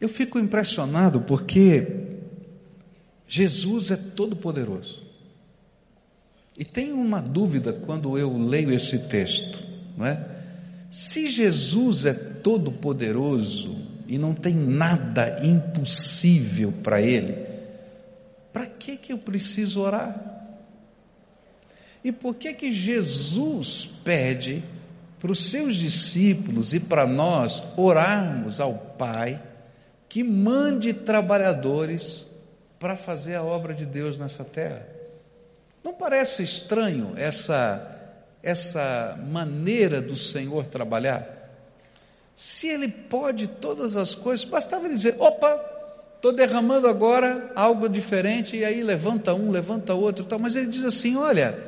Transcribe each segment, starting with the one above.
Eu fico impressionado porque Jesus é todo-poderoso. E tenho uma dúvida quando eu leio esse texto, não é? Se Jesus é todo-poderoso e não tem nada impossível para ele, para que que eu preciso orar? E por que que Jesus pede para os seus discípulos e para nós orarmos ao Pai que mande trabalhadores para fazer a obra de Deus nessa terra? Não parece estranho essa essa maneira do Senhor trabalhar? Se ele pode todas as coisas, bastava ele dizer: opa, estou derramando agora algo diferente, e aí levanta um, levanta outro, tal. mas ele diz assim: olha,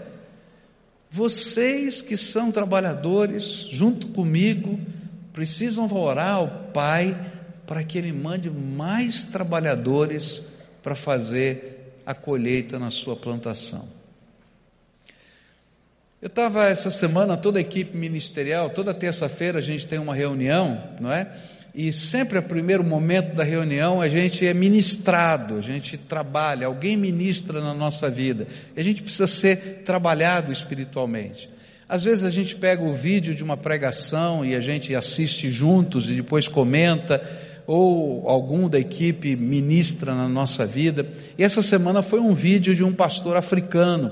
vocês que são trabalhadores, junto comigo, precisam orar ao Pai para que Ele mande mais trabalhadores para fazer a colheita na sua plantação. Eu estava essa semana, toda a equipe ministerial, toda terça-feira a gente tem uma reunião, não é? E sempre o primeiro momento da reunião a gente é ministrado, a gente trabalha, alguém ministra na nossa vida. A gente precisa ser trabalhado espiritualmente. Às vezes a gente pega o vídeo de uma pregação e a gente assiste juntos e depois comenta, ou algum da equipe ministra na nossa vida. E essa semana foi um vídeo de um pastor africano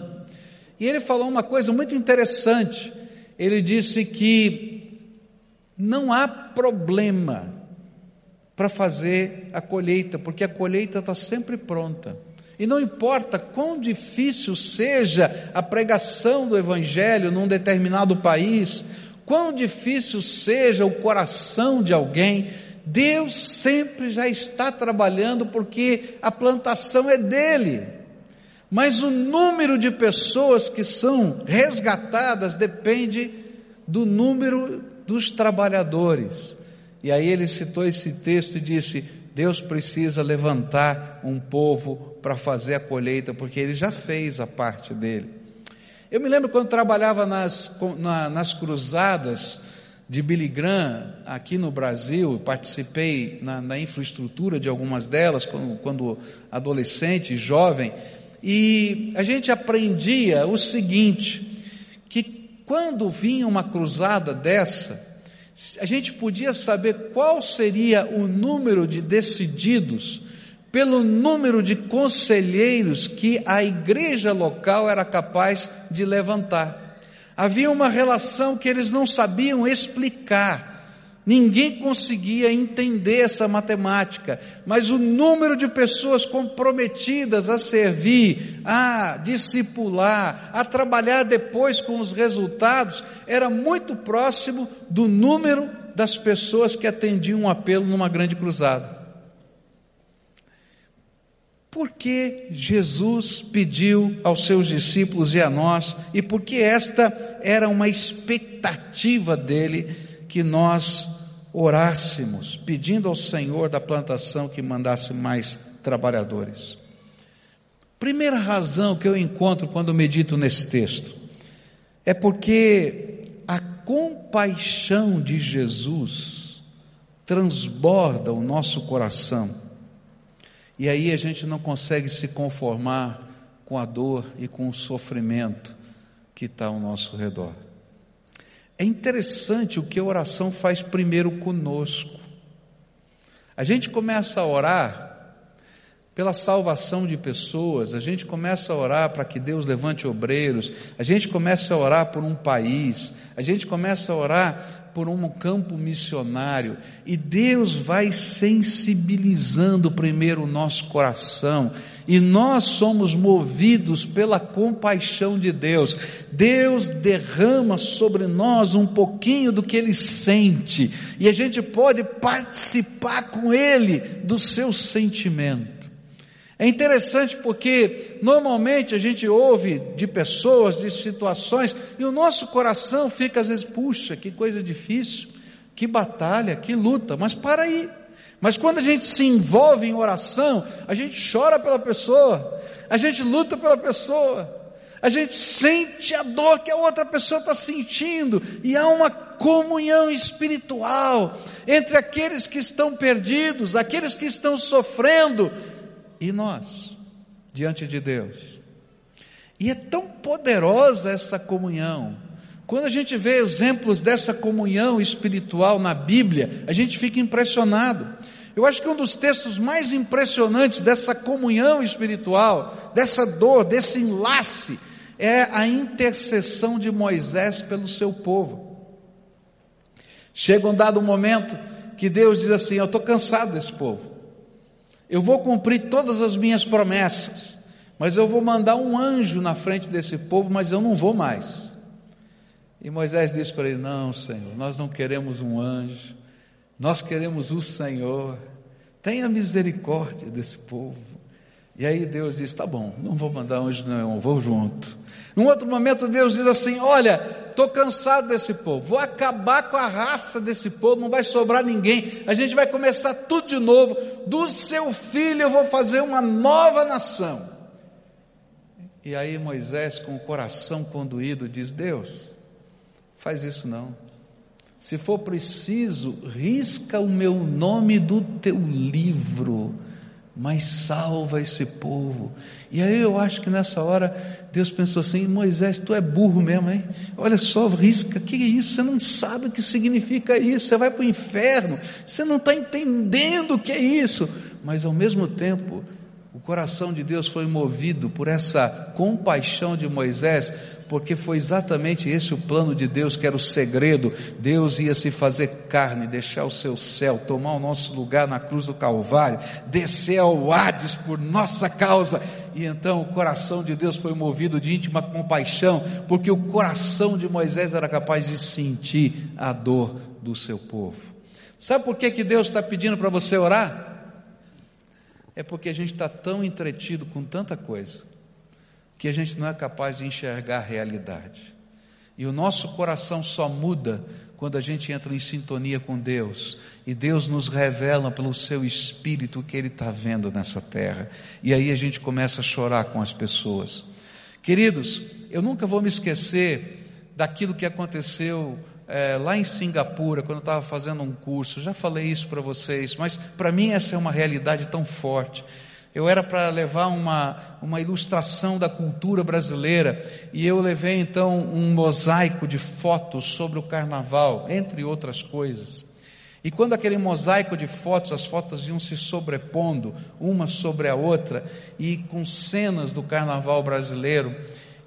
e ele falou uma coisa muito interessante. Ele disse que não há problema para fazer a colheita, porque a colheita está sempre pronta. E não importa quão difícil seja a pregação do Evangelho num determinado país, quão difícil seja o coração de alguém, Deus sempre já está trabalhando porque a plantação é dele. Mas o número de pessoas que são resgatadas depende do número dos trabalhadores. E aí ele citou esse texto e disse: Deus precisa levantar um povo para fazer a colheita, porque ele já fez a parte dele. Eu me lembro quando trabalhava nas, na, nas cruzadas de Billy Graham aqui no Brasil, participei na, na infraestrutura de algumas delas, quando, quando adolescente, jovem, e a gente aprendia o seguinte: que quando vinha uma cruzada dessa, a gente podia saber qual seria o número de decididos pelo número de conselheiros que a igreja local era capaz de levantar. Havia uma relação que eles não sabiam explicar Ninguém conseguia entender essa matemática, mas o número de pessoas comprometidas a servir, a discipular, a trabalhar depois com os resultados, era muito próximo do número das pessoas que atendiam um apelo numa grande cruzada. Por que Jesus pediu aos seus discípulos e a nós, e por que esta era uma expectativa dele que nós orássemos, pedindo ao Senhor da plantação que mandasse mais trabalhadores. Primeira razão que eu encontro quando medito nesse texto é porque a compaixão de Jesus transborda o nosso coração. E aí a gente não consegue se conformar com a dor e com o sofrimento que está ao nosso redor. É interessante o que a oração faz primeiro conosco. A gente começa a orar pela salvação de pessoas, a gente começa a orar para que Deus levante obreiros, a gente começa a orar por um país, a gente começa a orar por um campo missionário e Deus vai sensibilizando primeiro o nosso coração e nós somos movidos pela compaixão de Deus. Deus derrama sobre nós um pouquinho do que Ele sente e a gente pode participar com Ele do seu sentimento. É interessante porque normalmente a gente ouve de pessoas, de situações, e o nosso coração fica às vezes, puxa, que coisa difícil, que batalha, que luta, mas para aí. Mas quando a gente se envolve em oração, a gente chora pela pessoa, a gente luta pela pessoa, A gente sente a dor que a outra pessoa está sentindo, e há uma comunhão espiritual entre aqueles que estão perdidos, aqueles que estão sofrendo, e nós, diante de Deus. E é tão poderosa essa comunhão. Quando a gente vê exemplos dessa comunhão espiritual na Bíblia, a gente fica impressionado. Eu acho que um dos textos mais impressionantes dessa comunhão espiritual, dessa dor, desse enlace, é a intercessão de Moisés pelo seu povo. Chega um dado momento que Deus diz assim: Eu estou cansado desse povo, eu vou cumprir todas as minhas promessas, mas eu vou mandar um anjo na frente desse povo, mas eu não vou mais. E Moisés disse para ele: Não, Senhor, nós não queremos um anjo, nós queremos o Senhor. Tenha misericórdia desse povo. E aí Deus diz: Tá bom, não vou mandar anjo, não, vou junto. Num outro momento, Deus diz assim: Olha, estou cansado desse povo, vou acabar com a raça desse povo, não vai sobrar ninguém, a gente vai começar tudo de novo. Do seu filho eu vou fazer uma nova nação. E aí Moisés, com o coração conduído, diz: Deus, faz isso não. Se for preciso, risca o meu nome do teu livro, mas salva esse povo. E aí eu acho que nessa hora Deus pensou assim: Moisés, tu é burro mesmo, hein? Olha só, risca, que é isso? Você não sabe o que significa isso, você vai para o inferno, você não está entendendo o que é isso. Mas ao mesmo tempo, o coração de Deus foi movido por essa compaixão de Moisés, porque foi exatamente esse o plano de Deus, que era o segredo. Deus ia se fazer carne, deixar o seu céu, tomar o nosso lugar na cruz do Calvário, descer ao Hades por nossa causa. E então o coração de Deus foi movido de íntima compaixão, porque o coração de Moisés era capaz de sentir a dor do seu povo. Sabe por que, que Deus está pedindo para você orar? É porque a gente está tão entretido com tanta coisa que a gente não é capaz de enxergar a realidade. E o nosso coração só muda quando a gente entra em sintonia com Deus e Deus nos revela pelo seu Espírito o que Ele está vendo nessa terra. E aí a gente começa a chorar com as pessoas. Queridos, eu nunca vou me esquecer daquilo que aconteceu é, lá em Singapura, quando eu estava fazendo um curso. Já falei isso para vocês, mas para mim essa é uma realidade tão forte. Eu era para levar uma, uma ilustração da cultura brasileira e eu levei então um mosaico de fotos sobre o carnaval, entre outras coisas. E quando aquele mosaico de fotos, as fotos iam se sobrepondo uma sobre a outra e com cenas do carnaval brasileiro,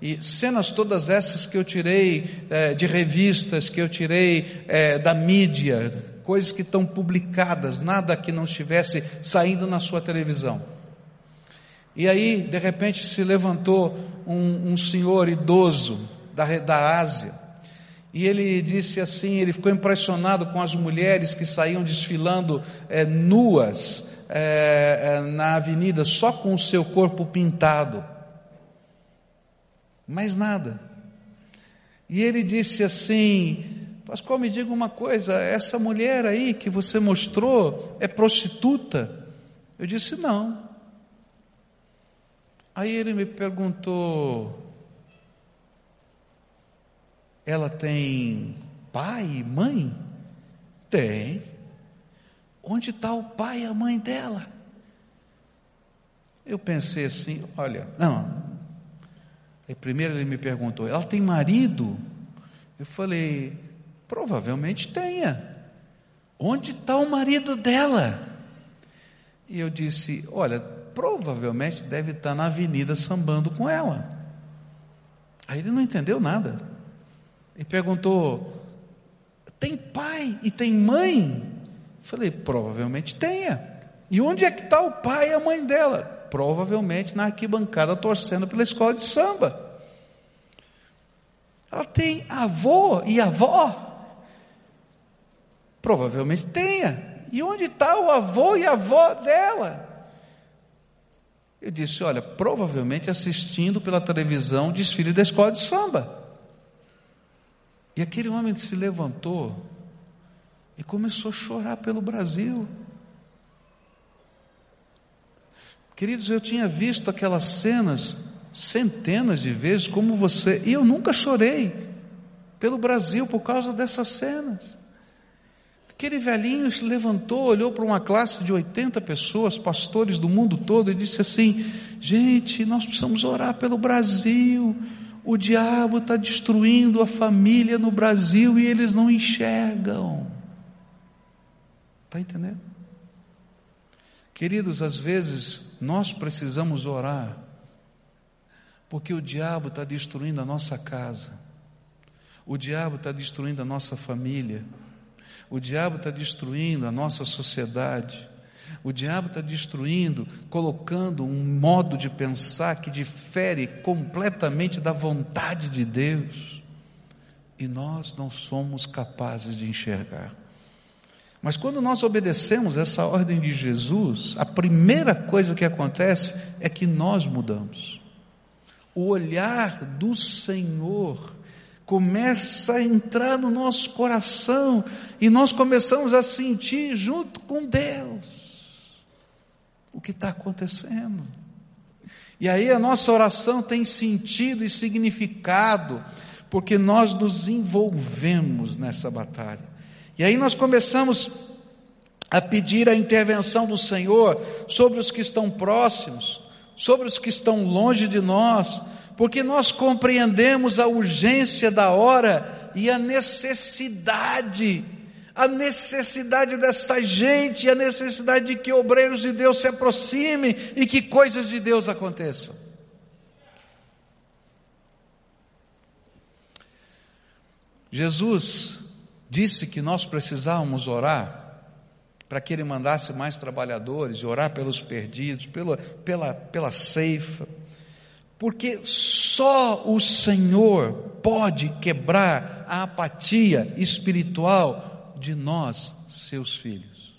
e cenas todas essas que eu tirei é, de revistas, que eu tirei é, da mídia, coisas que estão publicadas, nada que não estivesse saindo na sua televisão. E aí, de repente, se levantou um, um senhor idoso da, da Ásia, e ele disse assim: ele ficou impressionado com as mulheres que saíam desfilando é, nuas na avenida, só com o seu corpo pintado, mais nada. E ele disse assim: Pascoal, me diga uma coisa, essa mulher aí que você mostrou é prostituta? Eu disse: Não. Aí ele me perguntou: ela tem pai e mãe? Tem. Onde está o pai e a mãe dela? Eu pensei assim: olha, não. Aí primeiro ele me perguntou: ela tem marido? Eu falei: provavelmente tenha. Onde está o marido dela? E eu disse: olha, provavelmente deve estar na avenida sambando com ela. Aí ele não entendeu nada. E perguntou: tem pai e tem mãe? Falei: provavelmente tenha. E onde é que está o pai e a mãe dela? Provavelmente na arquibancada torcendo pela escola de samba. Ela tem avô e avó? Provavelmente tenha. E onde está o avô e avó dela? Eu disse: Olha, provavelmente assistindo pela televisão o desfile da escola de samba. E aquele homem se levantou e começou a chorar pelo Brasil. Queridos, eu tinha visto aquelas cenas centenas de vezes como você, e eu nunca chorei pelo Brasil por causa dessas cenas. Aquele velhinho se levantou, olhou para uma classe de 80 pessoas, pastores do mundo todo, e disse assim: Gente, nós precisamos orar pelo Brasil. O diabo está destruindo a família no Brasil e eles não enxergam. Está entendendo? Queridos, às vezes nós precisamos orar, porque o diabo está destruindo a nossa casa, o diabo está destruindo a nossa família, o diabo está destruindo a nossa sociedade, o diabo está destruindo, colocando um modo de pensar que difere completamente da vontade de Deus, e nós não somos capazes de enxergar. Mas quando nós obedecemos essa ordem de Jesus, a primeira coisa que acontece é que nós mudamos. O olhar do Senhor começa a entrar no nosso coração e nós começamos a sentir junto com Deus o que está acontecendo. E aí a nossa oração tem sentido e significado, porque nós nos envolvemos nessa batalha. E aí nós começamos a pedir a intervenção do Senhor sobre os que estão próximos, sobre os que estão longe de nós, porque nós compreendemos a urgência da hora e a necessidade, a necessidade dessa gente, a necessidade de que obreiros de Deus se aproximem e que coisas de Deus aconteçam. Jesus disse que nós precisávamos orar para que Ele mandasse mais trabalhadores, orar pelos perdidos, pela, pela, pela ceifa, porque só o Senhor pode quebrar a apatia espiritual de nós, seus filhos.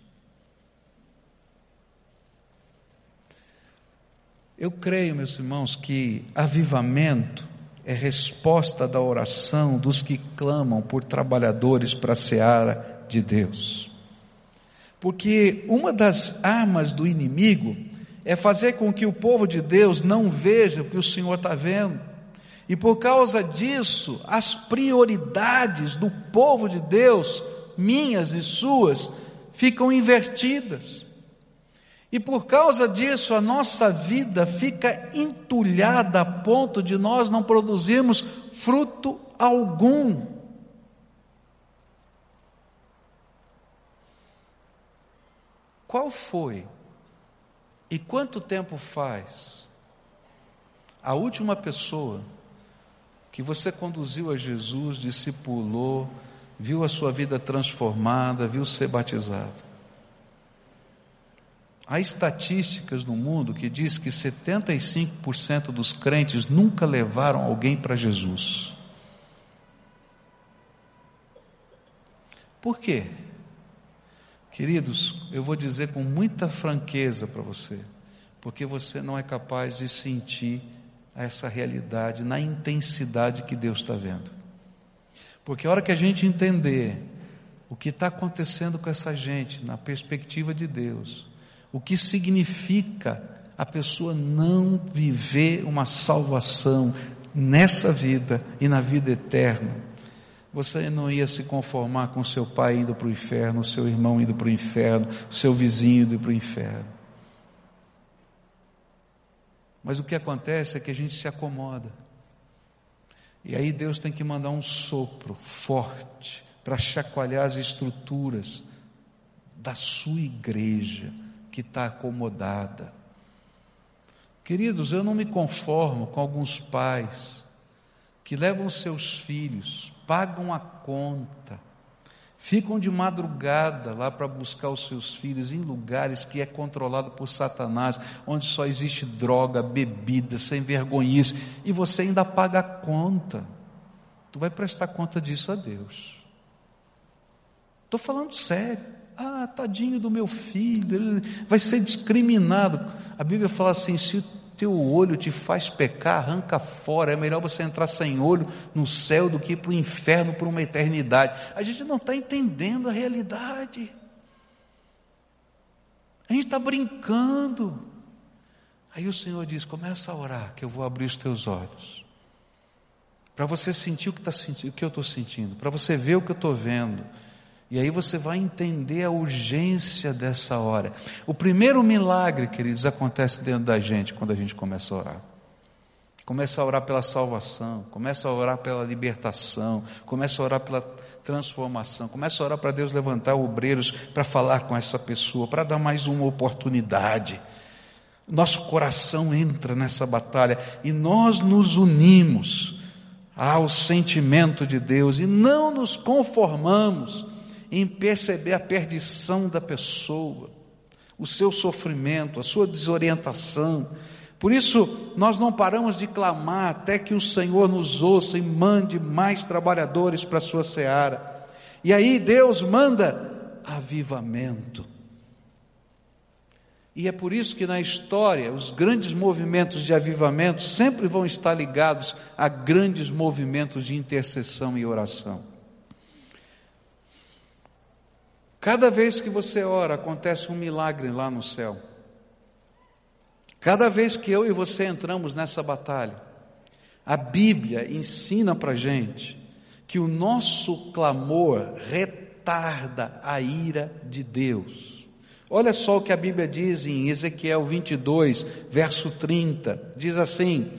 Eu creio, meus irmãos, que avivamento é resposta da oração dos que clamam por trabalhadores para a seara de Deus. Porque uma das armas do inimigo é fazer com que o povo de Deus não veja o que o Senhor está vendo. E por causa disso, as prioridades do povo de Deus, minhas e suas, ficam invertidas. E por causa disso, a nossa vida fica entulhada a ponto de nós não produzirmos fruto algum. Qual foi e quanto tempo faz a última pessoa que você conduziu a Jesus, discipulou, viu a sua vida transformada, viu ser batizado? Há estatísticas no mundo que diz que 75% dos crentes nunca levaram alguém para Jesus. Por quê? Queridos, eu vou dizer com muita franqueza para você, porque você não é capaz de sentir essa realidade na intensidade que Deus está vendo. Porque a hora que a gente entender o que está acontecendo com essa gente na perspectiva de Deus, o que significa a pessoa não viver uma salvação nessa vida e na vida eterna. Você não ia se conformar com seu pai indo para o inferno, seu irmão indo para o inferno, seu vizinho indo para o inferno. Mas o que acontece é que a gente se acomoda. E aí Deus tem que mandar um sopro forte para chacoalhar as estruturas da sua igreja que está acomodada. Queridos, eu não me conformo com alguns pais que levam seus filhos, pagam a conta, ficam de madrugada lá para buscar os seus filhos em lugares que é controlado por Satanás, onde só existe droga, bebida, sem vergonhice, e você ainda paga a conta. Tu vai prestar conta disso a Deus. Estou falando sério. Ah, tadinho do meu filho, ele vai ser discriminado. A Bíblia fala assim: se o teu olho te faz pecar, arranca fora. É melhor você entrar sem olho no céu do que ir para o inferno por uma eternidade. A gente não está entendendo a realidade. A gente está brincando. Aí o Senhor diz: começa a orar, que eu vou abrir os teus olhos. Para você sentir o que, tá sentindo, o que eu estou sentindo, para você ver o que eu estou vendo. E aí você vai entender a urgência dessa hora. O primeiro milagre, queridos, acontece dentro da gente quando a gente começa a orar. Começa a orar pela salvação, começa a orar pela libertação, começa a orar pela transformação, começa a orar para Deus levantar obreiros para falar com essa pessoa, para dar mais uma oportunidade. Nosso coração entra nessa batalha e nós nos unimos ao sentimento de Deus e não nos conformamos em perceber a perdição da pessoa, o seu sofrimento, a sua desorientação, por isso, nós não paramos de clamar até que o Senhor nos ouça e mande mais trabalhadores para a sua seara. E aí Deus manda avivamento. E é por isso que na história os grandes movimentos de avivamento sempre vão estar ligados a grandes movimentos de intercessão e oração. Cada vez que você ora, acontece um milagre lá no céu. Cada vez que eu e você entramos nessa batalha, a Bíblia ensina para gente que o nosso clamor retarda a ira de Deus. Olha só o que a Bíblia diz em Ezequiel 22, verso 30: diz assim: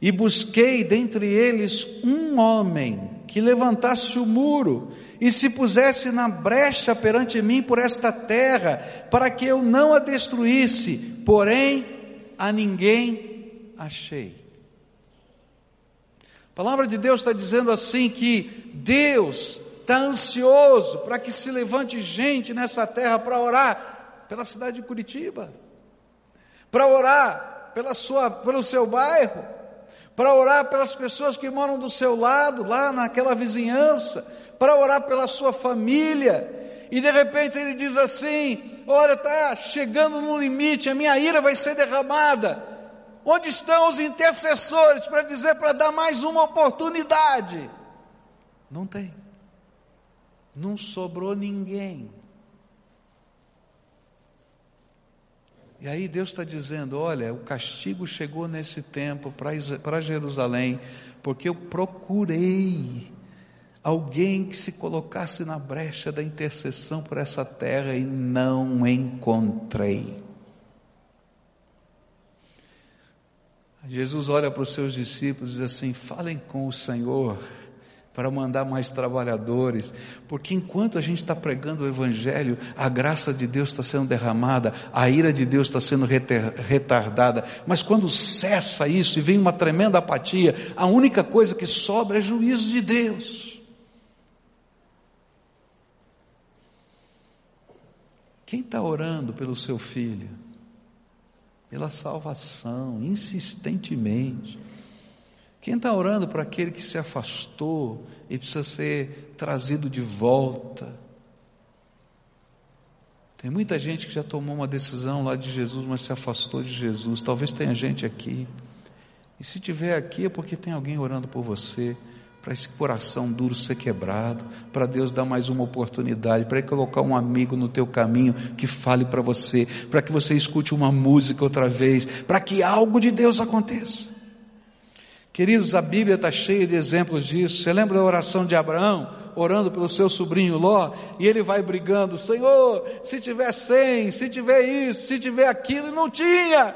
E busquei dentre eles um homem que levantasse o muro e se pusesse na brecha perante mim por esta terra, para que eu não a destruísse, porém a ninguém achei. A palavra de Deus está dizendo assim que Deus está ansioso para que se levante gente nessa terra para orar pela cidade de Curitiba, para orar pela sua, pelo seu bairro, para orar pelas pessoas que moram do seu lado, lá naquela vizinhança, para orar pela sua família, e de repente ele diz assim: Olha, está chegando no limite, a minha ira vai ser derramada. Onde estão os intercessores para dizer para dar mais uma oportunidade? Não tem. Não sobrou ninguém. E aí Deus está dizendo: olha, o castigo chegou nesse tempo para Jerusalém, porque eu procurei alguém que se colocasse na brecha da intercessão por essa terra e não encontrei. Jesus olha para os seus discípulos e diz assim: falem com o Senhor para mandar mais trabalhadores, porque enquanto a gente está pregando o Evangelho, a graça de Deus está sendo derramada, a ira de Deus está sendo retardada, mas quando cessa isso e vem uma tremenda apatia, a única coisa que sobra é juízo de Deus. Quem está orando pelo seu filho? Pela salvação, insistentemente. Quem está orando para aquele que se afastou e precisa ser trazido de volta? Tem muita gente que já tomou uma decisão lá de Jesus, mas se afastou de Jesus. Talvez tenha gente aqui. E se tiver aqui é porque tem alguém orando por você para esse coração duro ser quebrado, para Deus dar mais uma oportunidade, para colocar um amigo no teu caminho que fale para você, para que você escute uma música outra vez, para que algo de Deus aconteça. Queridos, a Bíblia está cheia de exemplos disso. Você lembra da oração de Abraão, orando pelo seu sobrinho Ló, e ele vai brigando: Senhor, se tiver cem, se tiver isso, se tiver aquilo, e não tinha.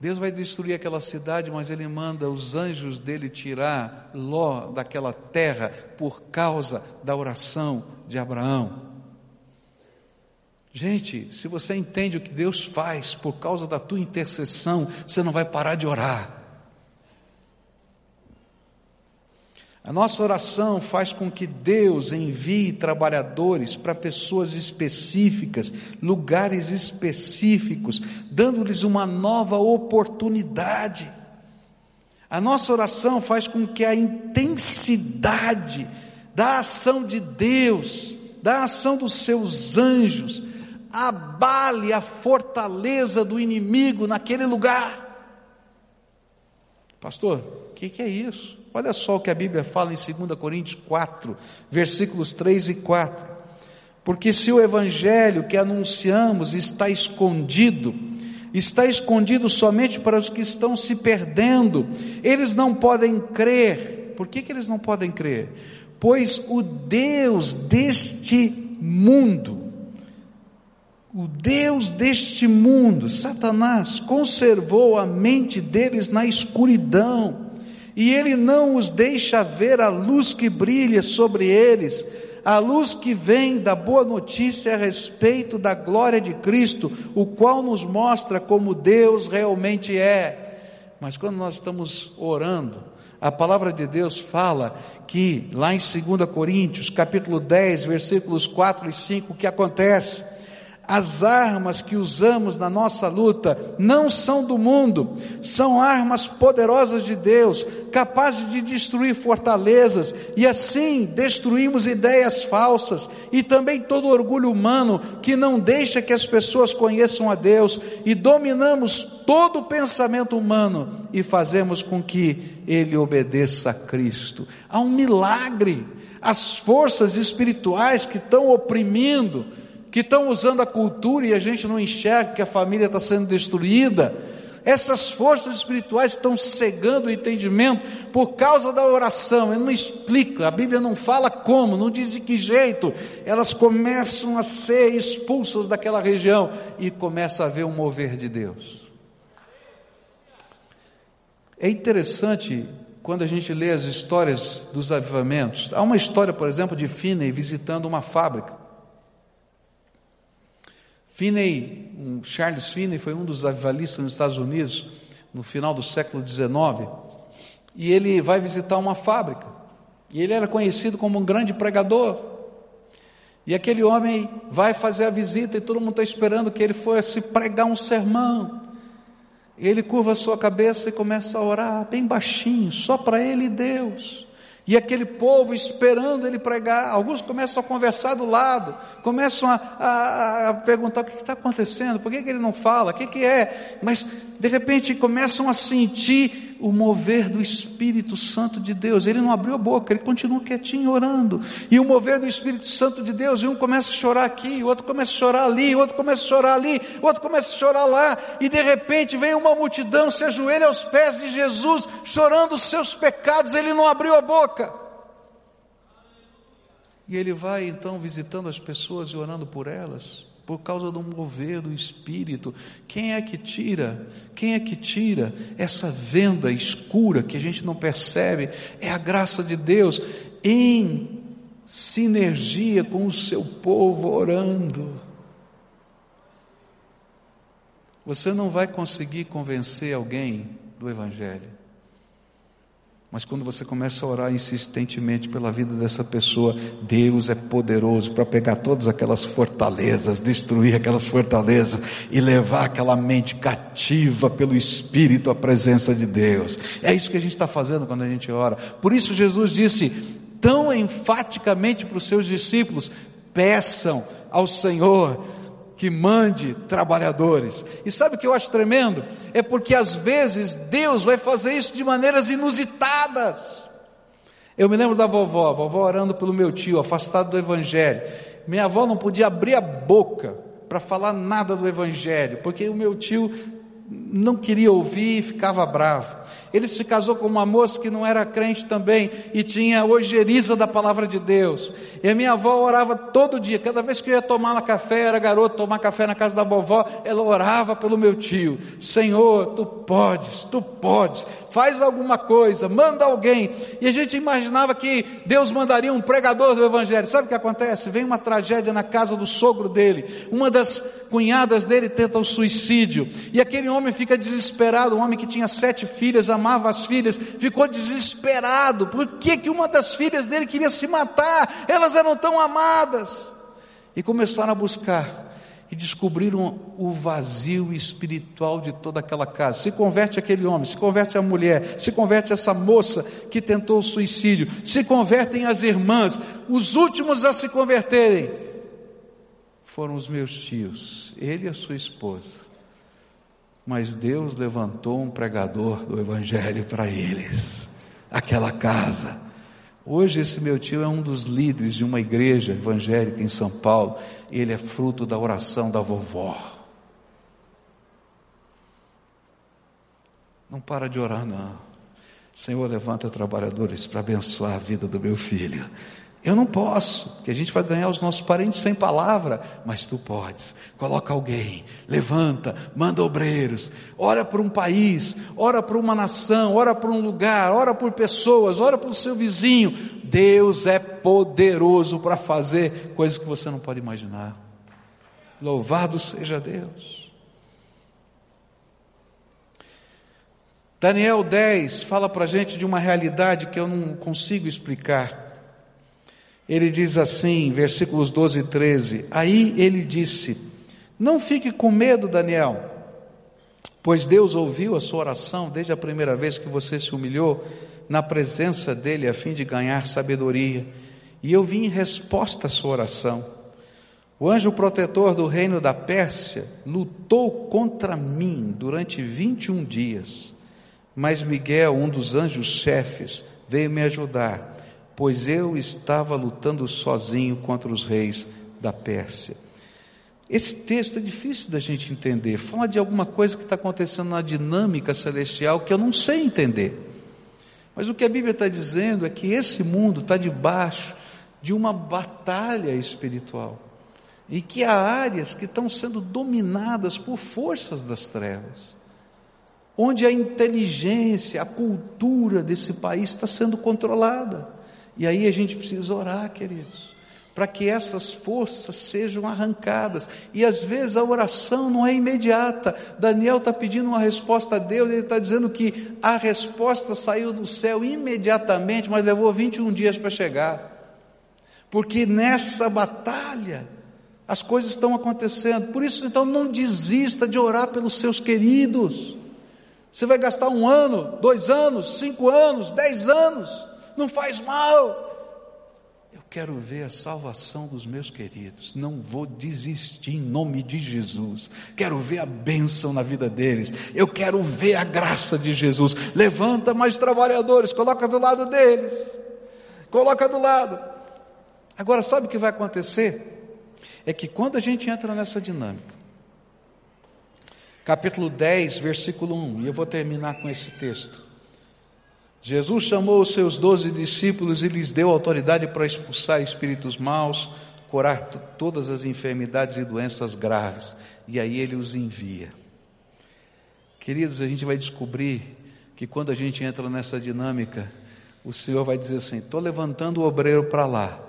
Deus vai destruir aquela cidade, mas Ele manda os anjos dele tirar Ló daquela terra por causa da oração de Abraão. Gente, se você entende o que Deus faz por causa da tua intercessão, você não vai parar de orar. A nossa oração faz com que Deus envie trabalhadores para pessoas específicas, lugares específicos, dando-lhes uma nova oportunidade. A nossa oração faz com que a intensidade da ação de Deus, da ação dos seus anjos, abale a fortaleza do inimigo naquele lugar. Pastor, o que, que é isso? Olha só o que a Bíblia fala em 2 Coríntios 4, versículos 3 e 4. Porque se o evangelho que anunciamos está escondido, está escondido somente para os que estão se perdendo. Eles não podem crer. Por que, que eles não podem crer? Pois o Deus deste mundo, o Deus deste mundo, Satanás, conservou a mente deles na escuridão, e ele não os deixa ver a luz que brilha sobre eles, a luz que vem da boa notícia a respeito da glória de Cristo, o qual nos mostra como Deus realmente é. Mas quando nós estamos orando, a palavra de Deus fala que lá em 2 Coríntios, capítulo 10, versículos 4 e 5, o que acontece? As armas que usamos na nossa luta não são do mundo, são armas poderosas de Deus, capazes de destruir fortalezas, e assim destruímos ideias falsas e também todo orgulho humano que não deixa que as pessoas conheçam a Deus, e dominamos todo o pensamento humano e fazemos com que ele obedeça a Cristo. Há um milagre. As forças espirituais que estão oprimindo, que estão usando a cultura e a gente não enxerga que a família está sendo destruída. Essas forças espirituais estão cegando o entendimento por causa da oração. Ele não explica, a Bíblia não fala como, não diz de que jeito. Elas começam a ser expulsas daquela região e começa a haver um mover de Deus. É interessante quando a gente lê as histórias dos avivamentos. Há uma história, por exemplo, de Finney visitando uma fábrica. Finney, um Charles Finney foi um dos avivalistas nos Estados Unidos no final do século XIX e ele vai visitar uma fábrica. E ele era conhecido como um grande pregador. E aquele homem vai fazer a visita e todo mundo está esperando que ele fosse pregar um sermão. E ele curva a sua cabeça e começa a orar bem baixinho só para ele e Deus e aquele povo esperando ele pregar, alguns começam a conversar do lado, começam a, a, a perguntar o que está acontecendo, por que, que ele não fala, o que, que é, mas de repente começam a sentir o mover do Espírito Santo de Deus. Ele não abriu a boca, ele continua quietinho orando. E o mover do Espírito Santo de Deus, e um começa a chorar aqui, o outro começa a chorar ali, o outro começa a chorar ali, o outro começa a chorar lá, e de repente vem uma multidão, se ajoelha aos pés de Jesus, chorando os seus pecados, ele não abriu a boca. E ele vai então visitando as pessoas e orando por elas por causa do mover do Espírito. Quem é que tira? Quem é que tira essa venda escura que a gente não percebe? É a graça de Deus em sinergia com o seu povo orando. Você não vai conseguir convencer alguém do Evangelho. Mas quando você começa a orar insistentemente pela vida dessa pessoa, Deus é poderoso para pegar todas aquelas fortalezas, destruir aquelas fortalezas e levar aquela mente cativa pelo Espírito à presença de Deus. É isso que a gente está fazendo quando a gente ora. Por isso Jesus disse tão enfaticamente para os seus discípulos: peçam ao Senhor que mande trabalhadores. E sabe o que eu acho tremendo? É porque às vezes Deus vai fazer isso de maneiras inusitadas. Eu me lembro da vovó, a vovó orando pelo meu tio, afastado do Evangelho. Minha avó não podia abrir a boca para falar nada do Evangelho, porque o meu tio não queria ouvir e ficava bravo. Ele se casou com uma moça que não era crente também e tinha ojeriza da palavra de Deus. E a minha avó orava todo dia, cada vez que eu ia tomar café, era garoto, tomar café na casa da vovó, ela orava pelo meu tio: Senhor, tu podes, tu podes, faz alguma coisa, manda alguém. E a gente imaginava que Deus mandaria um pregador do Evangelho. Sabe o que acontece? Vem uma tragédia na casa do sogro dele, uma das cunhadas dele tenta o suicídio, e aquele homem fica desesperado, um homem que tinha sete filhas, amava as filhas, ficou desesperado. Por que, que uma das filhas dele queria se matar? Elas eram tão amadas. E começaram a buscar e descobriram o vazio espiritual de toda aquela casa. Se converte aquele homem, se converte a mulher, se converte essa moça que tentou o suicídio, se convertem as irmãs. Os últimos a se converterem foram os meus tios, ele e a sua esposa. Mas Deus levantou um pregador do Evangelho para eles, aquela casa. Hoje esse meu tio é um dos líderes de uma igreja evangélica em São Paulo. Ele é fruto da oração da vovó. Não para de orar, não. Senhor, levanta trabalhadores para abençoar a vida do meu filho. Eu não posso, porque a gente vai ganhar os nossos parentes sem palavra, mas tu podes. Coloca alguém, levanta, manda obreiros, ora por um país, ora por uma nação, ora por um lugar, ora por pessoas, ora pelo seu vizinho. Deus é poderoso para fazer coisas que você não pode imaginar. Louvado seja Deus. Daniel 10 fala para a gente de uma realidade que eu não consigo explicar. Ele diz assim, versículos 12 e 13: Aí ele disse: Não fique com medo, Daniel, pois Deus ouviu a sua oração desde a primeira vez que você se humilhou na presença dele a fim de ganhar sabedoria, e eu vim em resposta à sua oração. O anjo protetor do reino da Pérsia lutou contra mim durante 21 dias, mas Miguel, um dos anjos chefes, veio me ajudar pois eu estava lutando sozinho contra os reis da Pérsia. Esse texto é difícil da gente entender. Fala de alguma coisa que está acontecendo na dinâmica celestial que eu não sei entender. Mas o que a Bíblia está dizendo é que esse mundo está debaixo de uma batalha espiritual. E que há áreas que estão sendo dominadas por forças das trevas. Onde a inteligência, a cultura desse país está sendo controlada. E aí a gente precisa orar, queridos, para que essas forças sejam arrancadas. E às vezes a oração não é imediata. Daniel está pedindo uma resposta a Deus, ele está dizendo que a resposta saiu do céu imediatamente, mas levou 21 dias para chegar. Porque nessa batalha, as coisas estão acontecendo. Por isso, então, não desista de orar pelos seus queridos. Você vai gastar um ano, dois anos, cinco anos, dez anos não faz mal. Eu quero ver a salvação dos meus queridos, não vou desistir em nome de Jesus. Quero ver a bênção na vida deles, eu quero ver a graça de Jesus. Levanta mais trabalhadores, coloca do lado deles, coloca do lado. Agora, sabe o que vai acontecer? É que quando a gente entra nessa dinâmica, capítulo 10, versículo 1, e eu vou terminar com esse texto. Jesus chamou os seus doze discípulos e lhes deu autoridade para expulsar espíritos maus, curar todas as enfermidades e doenças graves. E aí ele os envia. Queridos, a gente vai descobrir que quando a gente entra nessa dinâmica, o Senhor vai dizer assim: estou levantando o obreiro para lá,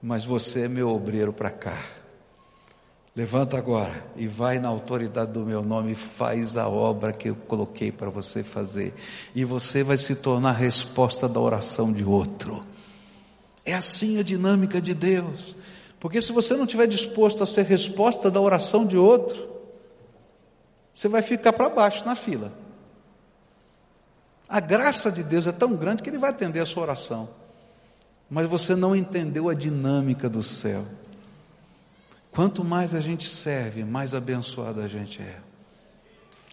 mas você é meu obreiro para cá. Levanta agora e vai na autoridade do meu nome faz a obra que eu coloquei para você fazer. E você vai se tornar a resposta da oração de outro. É assim a dinâmica de Deus. Porque se você não estiver disposto a ser resposta da oração de outro, você vai ficar para baixo na fila. A graça de Deus é tão grande que Ele vai atender a sua oração. Mas você não entendeu a dinâmica do céu. Quanto mais a gente serve, mais abençoado a gente é.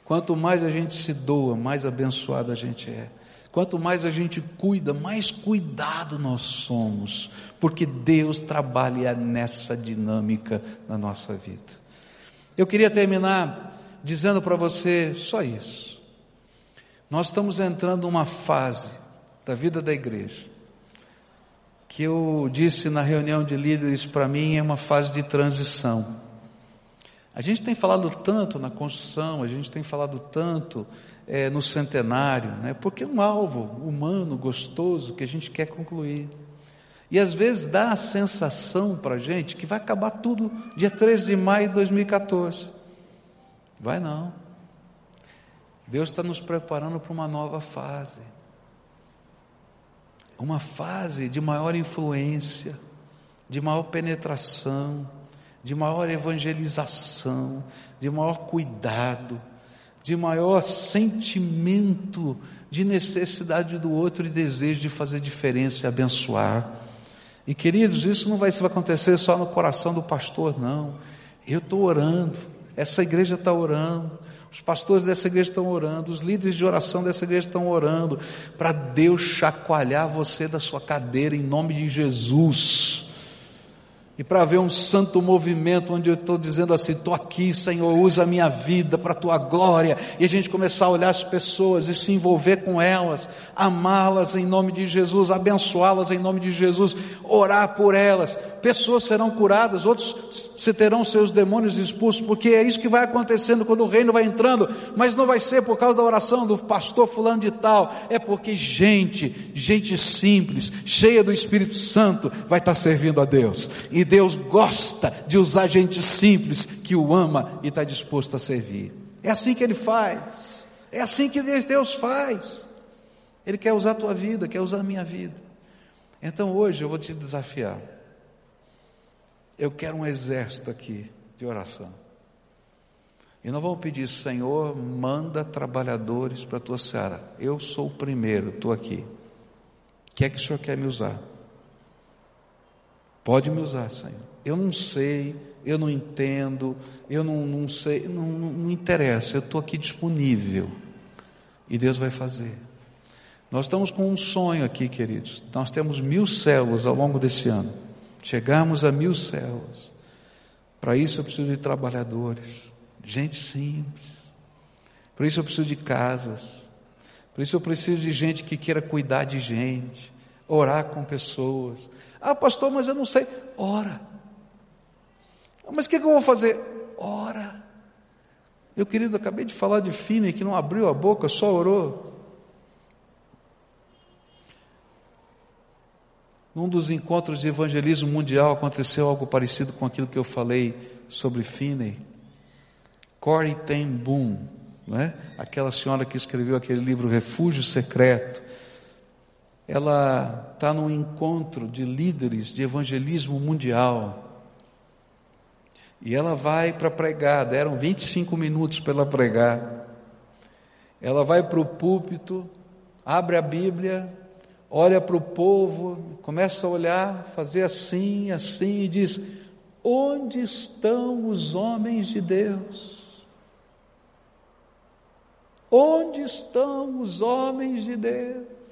Quanto mais a gente se doa, mais abençoado a gente é. Quanto mais a gente cuida, mais cuidado nós somos, porque Deus trabalha nessa dinâmica na nossa vida. Eu queria terminar dizendo para você só isso. Nós estamos entrando numa fase da vida da igreja que eu disse na reunião de líderes para mim é uma fase de transição. A gente tem falado tanto na construção, a gente tem falado tanto é, no centenário, né? porque é um alvo humano, gostoso, que a gente quer concluir. E às vezes dá a sensação para a gente que vai acabar tudo dia 13 de maio de 2014. Vai não. Deus está nos preparando para uma nova fase uma fase de maior influência, de maior penetração, de maior evangelização, de maior cuidado, de maior sentimento de necessidade do outro e desejo de fazer diferença e abençoar. E queridos, isso não vai acontecer só no coração do pastor, não. Eu estou orando, essa igreja está orando, os pastores dessa igreja estão orando, os líderes de oração dessa igreja estão orando, para Deus chacoalhar você da sua cadeira em nome de Jesus. E para ver um santo movimento onde eu estou dizendo assim: estou aqui, Senhor, usa a minha vida para a tua glória, e a gente começar a olhar as pessoas e se envolver com elas, amá-las em nome de Jesus, abençoá-las em nome de Jesus, orar por elas. Pessoas serão curadas, outros se terão seus demônios expulsos, porque é isso que vai acontecendo quando o reino vai entrando, mas não vai ser por causa da oração do pastor fulano de tal, é porque gente, gente simples, cheia do Espírito Santo, vai estar servindo a Deus. E Deus gosta de usar gente simples que o ama e está disposto a servir. É assim que Ele faz. É assim que Deus faz. Ele quer usar a tua vida, quer usar a minha vida. Então hoje eu vou te desafiar. Eu quero um exército aqui de oração. E não vamos pedir, Senhor, manda trabalhadores para a tua seara. Eu sou o primeiro, estou aqui. O que é que o Senhor quer me usar? Pode me usar, Senhor. Eu não sei, eu não entendo, eu não, não sei, não, não, não interessa, eu estou aqui disponível. E Deus vai fazer. Nós estamos com um sonho aqui, queridos. Nós temos mil células ao longo desse ano. Chegamos a mil células. Para isso eu preciso de trabalhadores, gente simples. Por isso eu preciso de casas. Por isso eu preciso de gente que queira cuidar de gente, orar com pessoas. Ah, pastor, mas eu não sei. Ora. Ah, mas o que, que eu vou fazer? Ora. Meu querido, acabei de falar de Fine que não abriu a boca, só orou. Num dos encontros de evangelismo mundial aconteceu algo parecido com aquilo que eu falei sobre Finney. Corey Ten Boom, não é? aquela senhora que escreveu aquele livro Refúgio Secreto, ela está num encontro de líderes de evangelismo mundial. E ela vai para pregar, deram 25 minutos para ela pregar. Ela vai para o púlpito, abre a Bíblia, olha para o povo, começa a olhar, fazer assim, assim, e diz: Onde estão os homens de Deus? Onde estão os homens de Deus?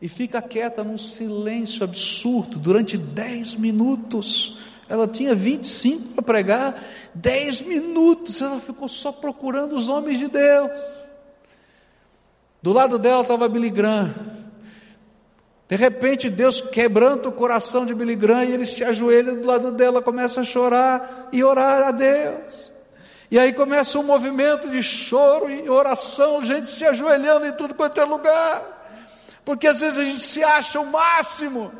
E fica quieta num silêncio absurdo durante dez minutos. Ela tinha 25 para pregar, dez minutos ela ficou só procurando os homens de Deus. Do lado dela estava Billy Graham. De repente Deus quebranta o coração de Billy Graham e ele se ajoelha do lado dela, começa a chorar e orar a Deus. E aí começa um movimento de choro e oração, gente se ajoelhando em tudo quanto é lugar porque às vezes a gente se acha o máximo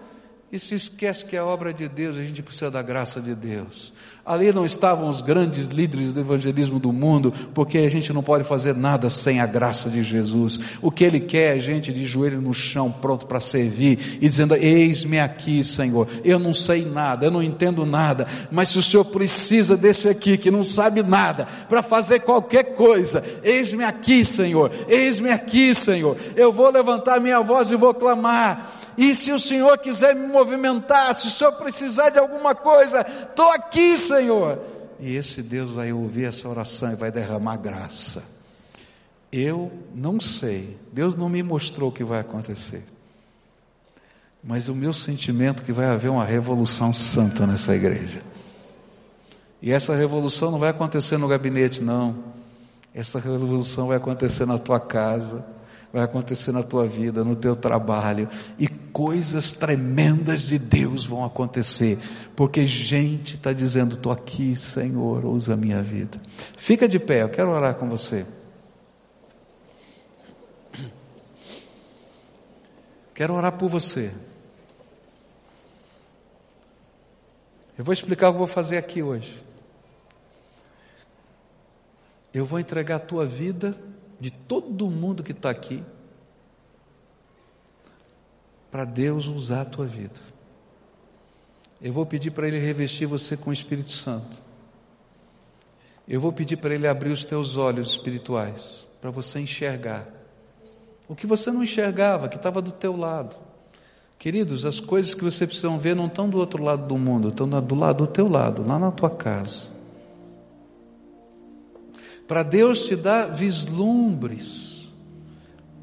e se esquece que é obra de Deus, a gente precisa da graça de Deus. Ali não estavam os grandes líderes do evangelismo do mundo, porque a gente não pode fazer nada sem a graça de Jesus. O que Ele quer é gente de joelho no chão, pronto para servir e dizendo: Eis-me aqui, Senhor. Eu não sei nada, eu não entendo nada, mas se o Senhor precisa desse aqui que não sabe nada para fazer qualquer coisa, eis-me aqui, Senhor. Eis-me aqui, Senhor. Eu vou levantar minha voz e vou clamar. E se o Senhor quiser me movimentar, se o Senhor precisar de alguma coisa, estou aqui, Senhor. E esse Deus vai ouvir essa oração e vai derramar graça. Eu não sei, Deus não me mostrou o que vai acontecer. Mas o meu sentimento é que vai haver uma revolução santa nessa igreja. E essa revolução não vai acontecer no gabinete, não. Essa revolução vai acontecer na tua casa vai acontecer na tua vida, no teu trabalho, e coisas tremendas de Deus vão acontecer, porque gente está dizendo: estou aqui, Senhor, usa a minha vida. Fica de pé, eu quero orar com você. Quero orar por você. Eu vou explicar o que eu vou fazer aqui hoje. Eu vou entregar a tua vida de todo mundo que está aqui, para Deus usar a tua vida. Eu vou pedir para Ele revestir você com o Espírito Santo. Eu vou pedir para Ele abrir os teus olhos espirituais, para você enxergar o que você não enxergava, que estava do teu lado. Queridos, as coisas que você precisa ver não estão do outro lado do mundo, estão do lado do teu lado, lá na tua casa para Deus te dar vislumbres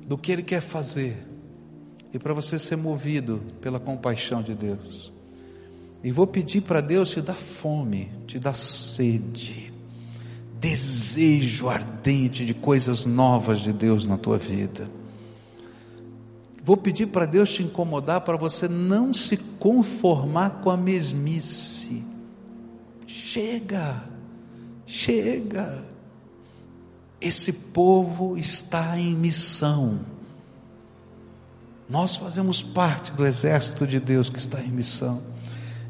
do que Ele quer fazer e para você ser movido pela compaixão de Deus. E vou pedir para Deus te dar fome, te dar sede, desejo ardente de coisas novas de Deus na tua vida. Vou pedir para Deus te incomodar para você não se conformar com a mesmice. Chega, chega. Esse povo está em missão. Nós fazemos parte do exército de Deus que está em missão.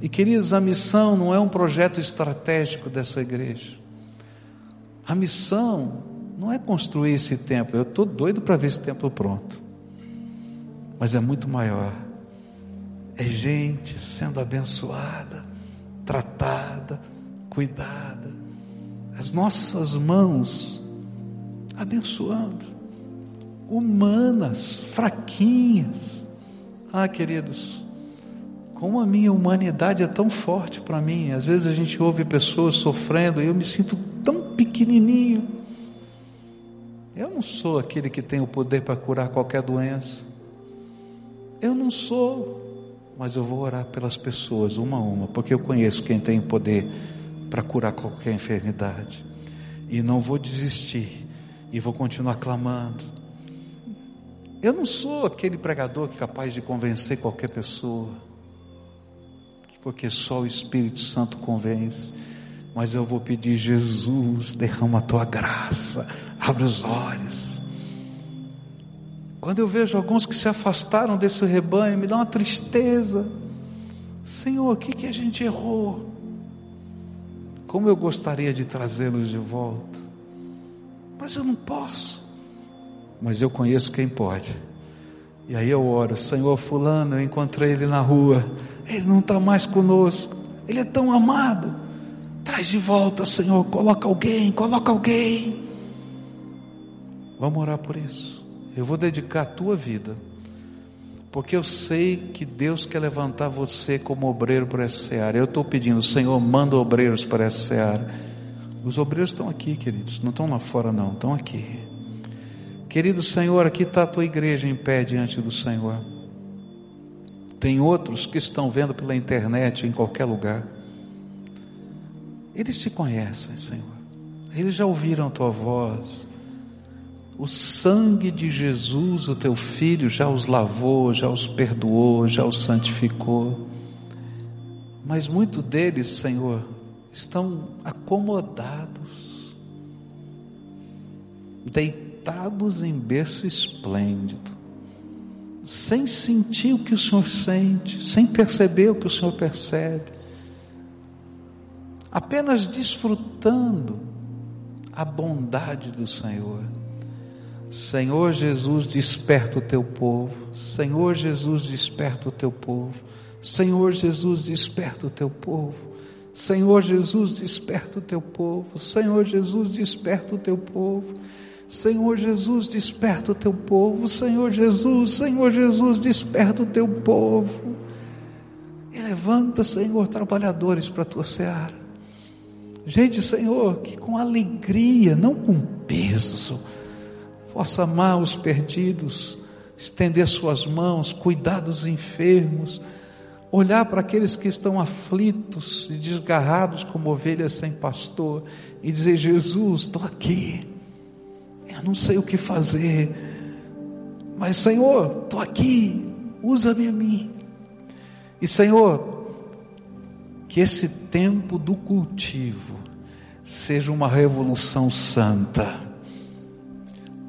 E queridos, a missão não é um projeto estratégico dessa igreja. A missão não é construir esse templo. Eu estou doido para ver esse templo pronto. Mas é muito maior. É gente sendo abençoada, tratada, cuidada. As nossas mãos abençoando. Humanas, fraquinhas. Ah, queridos, como a minha humanidade é tão forte para mim. Às vezes a gente ouve pessoas sofrendo e eu me sinto tão pequenininho. Eu não sou aquele que tem o poder para curar qualquer doença. Eu não sou, mas eu vou orar pelas pessoas uma a uma, porque eu conheço quem tem o poder para curar qualquer enfermidade. E não vou desistir e vou continuar clamando. Eu não sou aquele pregador que é capaz de convencer qualquer pessoa, porque só o Espírito Santo convence. Mas eu vou pedir, Jesus, derrama a tua graça, abre os olhos. Quando eu vejo alguns que se afastaram desse rebanho, me dá uma tristeza. Senhor, o que, que a gente errou? Como eu gostaria de trazê-los de volta mas eu não posso. Mas eu conheço quem pode. E aí eu oro, Senhor Fulano, eu encontrei ele na rua, ele não está mais conosco, ele é tão amado. Traz de volta, Senhor, coloca alguém, coloca alguém. Vamos orar por isso. Eu vou dedicar a tua vida, porque eu sei que Deus quer levantar você como obreiro para essa seara. Eu estou pedindo, Senhor, manda obreiros para essa seara os obreiros estão aqui, queridos, não estão lá fora, não, estão aqui. Querido Senhor, aqui está a tua igreja em pé diante do Senhor. Tem outros que estão vendo pela internet, em qualquer lugar. Eles te conhecem, Senhor. Eles já ouviram a tua voz. O sangue de Jesus, o teu filho, já os lavou, já os perdoou, já os santificou. Mas muitos deles, Senhor, estão acomodados, deitados em berço esplêndido, sem sentir o que o Senhor sente, sem perceber o que o Senhor percebe, apenas desfrutando a bondade do Senhor. Senhor Jesus, desperta o teu povo. Senhor Jesus, desperta o teu povo. Senhor Jesus, desperta o teu povo. Senhor Jesus, desperta o teu povo. Senhor Jesus, desperta o teu povo. Senhor Jesus, desperta o teu povo. Senhor Jesus, Senhor Jesus, desperta o teu povo. E levanta, Senhor, trabalhadores para a tua seara. Gente, Senhor, que com alegria, não com peso, possa amar os perdidos, estender suas mãos, cuidar dos enfermos, olhar para aqueles que estão aflitos e desgarrados como ovelhas sem pastor e dizer: Jesus, estou aqui, eu não sei o que fazer, mas Senhor, estou aqui, usa-me a mim. E Senhor, que esse tempo do cultivo seja uma revolução santa.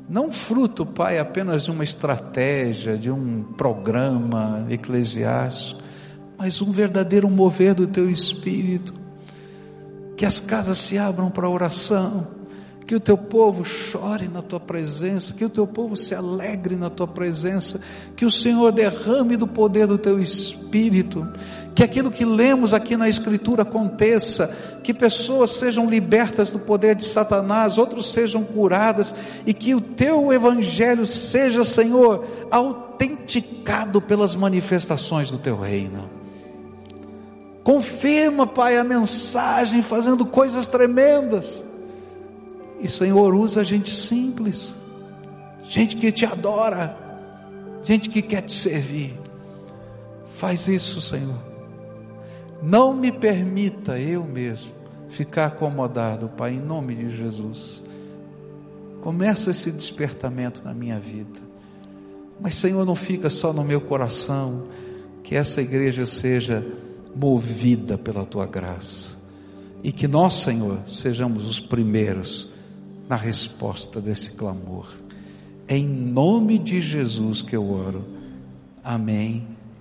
Não fruto, Pai, apenas de uma estratégia, de um programa eclesiástico, mas um verdadeiro mover do teu espírito. Que as casas se abram para oração, que o teu povo chore na tua presença, que o teu povo se alegre na tua presença, que o Senhor derrame do poder do teu espírito, que aquilo que lemos aqui na Escritura aconteça, que pessoas sejam libertas do poder de Satanás, outros sejam curadas, e que o teu evangelho seja, Senhor, autenticado pelas manifestações do teu reino. Confirma, Pai, a mensagem, fazendo coisas tremendas. E, Senhor, usa gente simples, gente que te adora, gente que quer te servir. Faz isso, Senhor. Não me permita eu mesmo ficar acomodado, Pai, em nome de Jesus. Começa esse despertamento na minha vida. Mas, Senhor, não fica só no meu coração, que essa igreja seja movida pela tua graça. E que nós, Senhor, sejamos os primeiros na resposta desse clamor. É em nome de Jesus que eu oro. Amém